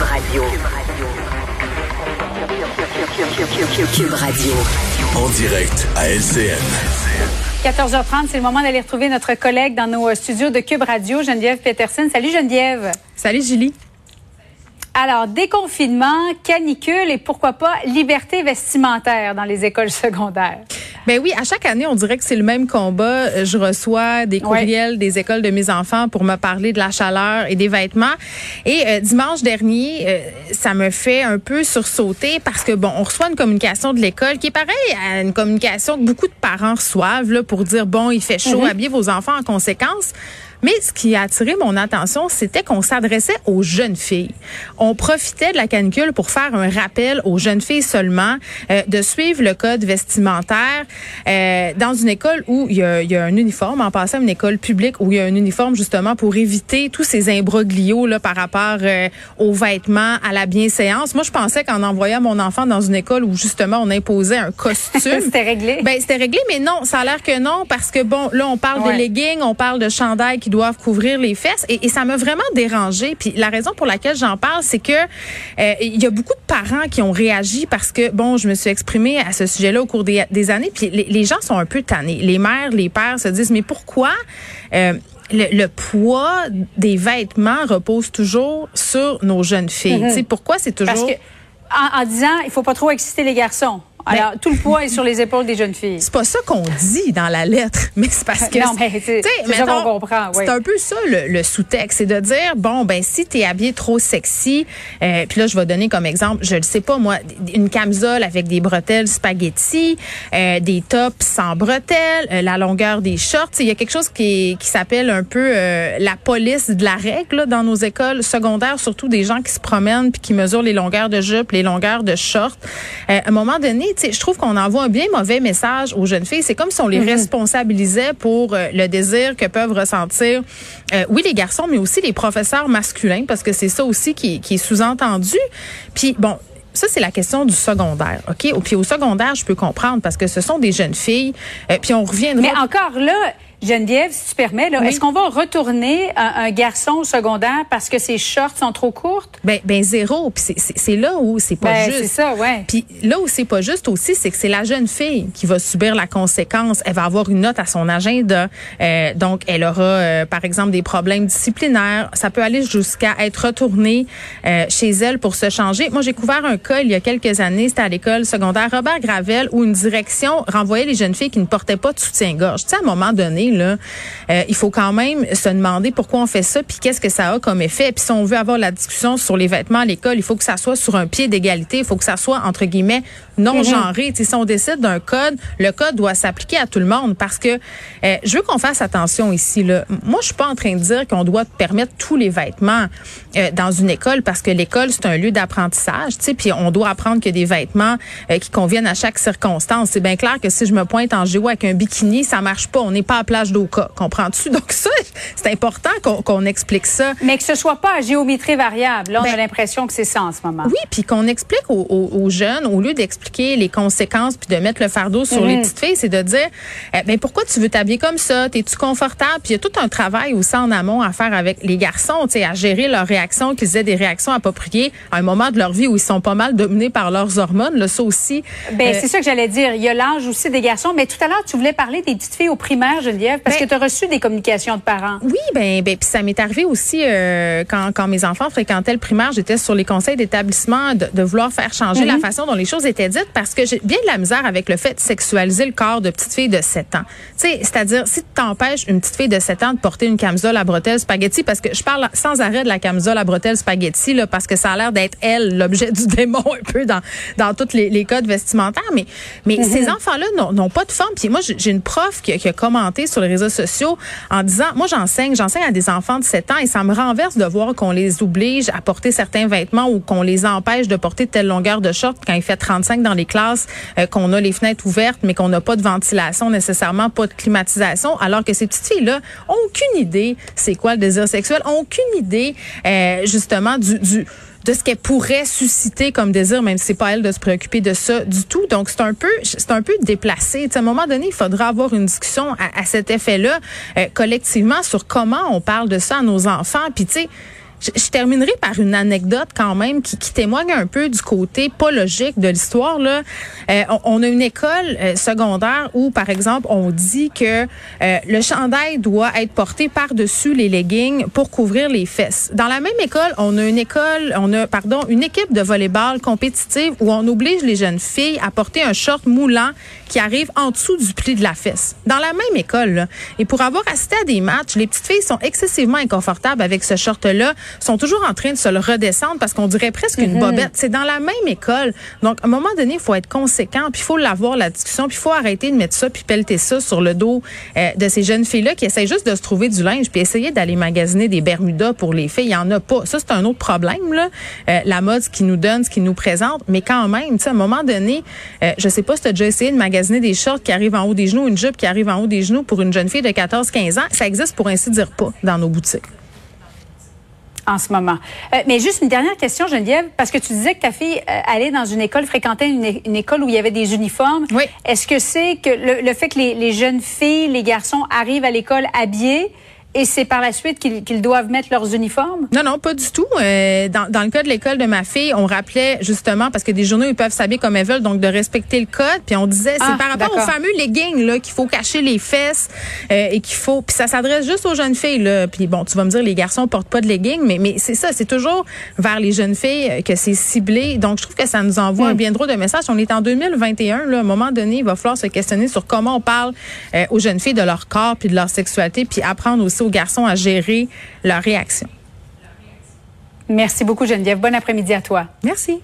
Cube Radio. Cube Radio. En direct à LCN. 14h30, c'est le moment d'aller retrouver notre collègue dans nos studios de Cube Radio, Geneviève Peterson. Salut Geneviève. Salut Julie. Alors, déconfinement, canicule et pourquoi pas liberté vestimentaire dans les écoles secondaires? Ben oui, à chaque année, on dirait que c'est le même combat. Je reçois des courriels des écoles de mes enfants pour me parler de la chaleur et des vêtements. Et euh, dimanche dernier, euh, ça me fait un peu sursauter parce que bon, on reçoit une communication de l'école qui est pareil à une communication que beaucoup de parents reçoivent là, pour dire bon, il fait chaud, mm-hmm. habillez vos enfants en conséquence. Mais ce qui a attiré mon attention, c'était qu'on s'adressait aux jeunes filles. On profitait de la canicule pour faire un rappel aux jeunes filles seulement euh, de suivre le code vestimentaire euh, dans une école où il y, a, il y, a, un uniforme, en passant à une école publique où il y a un uniforme justement pour éviter tous ces imbroglios là par rapport euh, aux vêtements, à la bienséance. Moi, je pensais qu'en envoyant mon enfant dans une école où justement on imposait un costume, c'était réglé. Ben c'était réglé, mais non, ça a l'air que non parce que bon, là on parle de leggings, on parle de chandail qui doivent couvrir les fesses et, ça m'a vraiment dérangé. Puis la raison pour laquelle j'en parle, c'est que euh, il y a beaucoup de parents qui ont réagi parce que bon, je me suis exprimée à ce sujet-là au cours des, années. Puis les, gens sont un peu tannés. Les mères, les pères se disent mais pourquoi euh, le, poids des vêtements repose toujours sur nos jeunes filles? Mm Pourquoi c'est toujours... Parce que, en, en, disant, il faut pas trop exciter les garçons. Alors, tout le poids est sur les épaules des jeunes filles. C'est pas ça qu'on dit dans la lettre, mais c'est parce que. non, mais c'est ça qu'on comprend. C'est un peu ça le, sous-texte, c'est de dire bon ben si t'es habillé trop sexy, euh, puis là je vais donner comme exemple, je le sais pas moi, une camisole avec des bretelles spaghetti, euh, des tops sans bretelles, euh, la longueur des shorts, il y a quelque chose qui, qui s'appelle un peu la police de la règle là, dans nos écoles secondaires, surtout des gens qui se promènent puis qui mesurent les longueurs de jupe, les longueurs de shorts. à un moment donné je trouve qu'on envoie un bien mauvais message aux jeunes filles. C'est comme si on les mm-hmm. responsabilisait pour euh, le désir que peuvent ressentir, euh, oui, les garçons, mais aussi les professeurs masculins, parce que c'est ça aussi qui, qui est sous-entendu. Puis, bon, ça, c'est la question du secondaire, OK? Puis au secondaire, je peux comprendre parce que ce sont des jeunes filles. Euh, puis on reviendra... Mais encore là, Geneviève, si tu permets, est-ce qu'on va retourner un, un, garçon au secondaire parce que ses shorts sont trop courtes? Ben, ben zéro. Puis c'est là où c'est pas ben, juste. C'est ça, ouais. Puis là où c'est pas juste aussi, c'est que c'est la jeune fille qui va subir la conséquence. Elle va avoir une note à son agenda. Euh, donc, elle aura, euh, par exemple, des problèmes disciplinaires. Ça peut aller jusqu'à être retournée euh, chez elle pour se changer. Moi, j'ai couvert un cas il y a quelques années. C'était à l'école secondaire Robert Gravel où une direction renvoyait les jeunes filles qui ne portaient pas de soutien-gorge. Tu sais, à un moment donné, là, euh, il faut quand même se demander pourquoi on fait ça, puis qu'est-ce que ça a comme effet. Puis si on veut avoir la discussion sur les vêtements à l'école, il faut que ça soit sur un pied d'égalité, il faut que ça soit entre guillemets non mhm. genré. Si on décide d'un code, le code doit s'appliquer à tout le monde parce que euh, je veux qu'on fasse attention ici. Là. Moi, je suis pas en train de dire qu'on doit permettre tous les vêtements euh, dans une école parce que l'école c'est un lieu d'apprentissage. Puis on doit apprendre que des vêtements qui conviennent à chaque circonstance. C'est bien clair que si je me pointe en géo avec un bikini, ça marche pas. On n'est pas à Comprends-tu? Donc ça, c'est important qu'on explique ça. Mais que ce soit pas à géométrie variable. Là, on a ben, l'impression que c'est ça en ce moment. Oui, puis qu'on explique aux, jeunes, au lieu d'expliquer les conséquences puis de mettre le fardeau sur les mhm. petites filles, c'est de dire, eh, ben pourquoi tu veux t'habiller comme ça? T'es-tu confortable? Puis il y a tout un travail aussi en amont à faire avec les garçons, tu sais, à gérer leurs réactions, qu'ils aient des réactions appropriées à un moment de leur vie où ils sont pas mal dominés par leurs hormones. Là, ça aussi. Ben, euh, c'est ça que j'allais dire. Il y a l'âge aussi des garçons. Mais tout à l'heure, tu voulais parler des petites filles au primaire, Geneviève, parce ben, que tu as reçu des communications de parents. Oui, ben, ben puis ça m'est arrivé aussi euh, quand, quand mes enfants fréquentaient le primaire, j'étais sur les conseils d'établissement de, de, vouloir faire changer la mhm. façon dont les choses étaient dites parce que j'ai bien de la misère avec le fait de sexualiser le corps de petites filles de 7 ans. Tu sais, c'est-à-dire si tu t'empêches une petite fille de 7 ans de porter une camisole à bretelles spaghetti parce que je parle sans arrêt de la camisole à bretelles spaghetti là parce que ça a l'air d'être elle l'objet du démon un peu dans dans tous les, les codes vestimentaires mais mais mhm. ces enfants-là n'ont pas de forme puis moi j'ai une prof qui, qui a commenté sur les réseaux sociaux en disant, moi j'enseigne, j'enseigne à des enfants de 7 ans et ça me renverse de voir qu'on les oblige à porter certains vêtements ou qu'on les empêche de porter telle longueur de short quand il fait 35 dans les classes, euh, qu'on a les fenêtres ouvertes mais qu'on n'a pas de ventilation nécessairement, pas de climatisation, alors que ces petites filles-là ont aucune idée c'est quoi le désir sexuel, ont aucune idée euh, justement du de ce qu'elle pourrait susciter comme désir, même si c'est pas elle de se préoccuper de ça du tout. Donc c'est un peu, c'est un peu déplacé. à un moment donné, il faudra avoir une discussion à, cet effet-là euh, collectivement sur comment on parle de ça à nos enfants. Puis tu sais Je, terminerai par une anecdote quand même qui, témoigne un peu du côté pas logique de l'histoire. Là, euh, on, a une école euh, secondaire où, par exemple, on dit que euh, le chandail doit être porté par-dessus les leggings pour couvrir les fesses. Dans la même école, on a une école, on a pardon, une équipe de volleyball compétitive où on oblige les jeunes filles à porter un short moulant qui arrive en dessous du pli de la fesse. Dans la même école. Là. Et pour avoir assisté à des matchs, les petites filles sont excessivement inconfortables avec ce short-là sont toujours en train de se le redescendre parce qu'on dirait presque une mhm. bobette. C'est dans la même école. Donc, à un moment donné, il faut être conséquent, puis il faut l'avoir, la discussion, puis il faut arrêter de mettre ça, puis pelleter ça sur le dos euh, de ces jeunes filles-là qui essayent juste de se trouver du linge, puis essayer d'aller magasiner des Bermudas pour les filles. Il n'y en a pas. Ça, c'est un autre problème, là. Euh, la mode, ce qui nous donne, ce qui nous présente. Mais quand même, tu sais, à un moment donné, euh, je sais pas si tu as déjà essayé de magasiner des shorts qui arrivent en haut des genoux, une jupe qui arrive en haut des genoux pour une jeune fille de 14-15 ans. Ça existe pour ainsi dire pas dans nos boutiques en ce moment. Euh, mais juste une dernière question, Geneviève, parce que tu disais que ta fille euh, allait dans une école, fréquentait une, école où il y avait des uniformes. Oui. Est-ce que c'est que le, fait que les, les, jeunes filles, les garçons arrivent à l'école habillés, et c'est par la suite qu'ils doivent mettre leurs uniformes? Non, non, pas du tout. Euh, dans, dans, le cas de l'école de ma fille, on rappelait justement, parce que des journaux, ils peuvent s'habiller comme elles veulent, donc de respecter le code. Puis on disait, c'est ah, par rapport aux fameux leggings là qu'il faut cacher les fesses euh, et qu'il faut... Puis ça s'adresse juste aux jeunes filles. Là. Puis bon, tu vas me dire, les garçons portent pas de leggings, mais, mais c'est ça, c'est toujours vers les jeunes filles que c'est ciblé. Donc je trouve que ça nous envoie un bien drôle de message. On est en 2021, là, à un moment donné, il va falloir se questionner sur comment on parle euh, aux jeunes filles de leur corps puis de leur sexualité, puis apprendre aussi aux garçons à gérer leur réaction. Merci beaucoup, Geneviève. Bon après-midi à toi. Merci.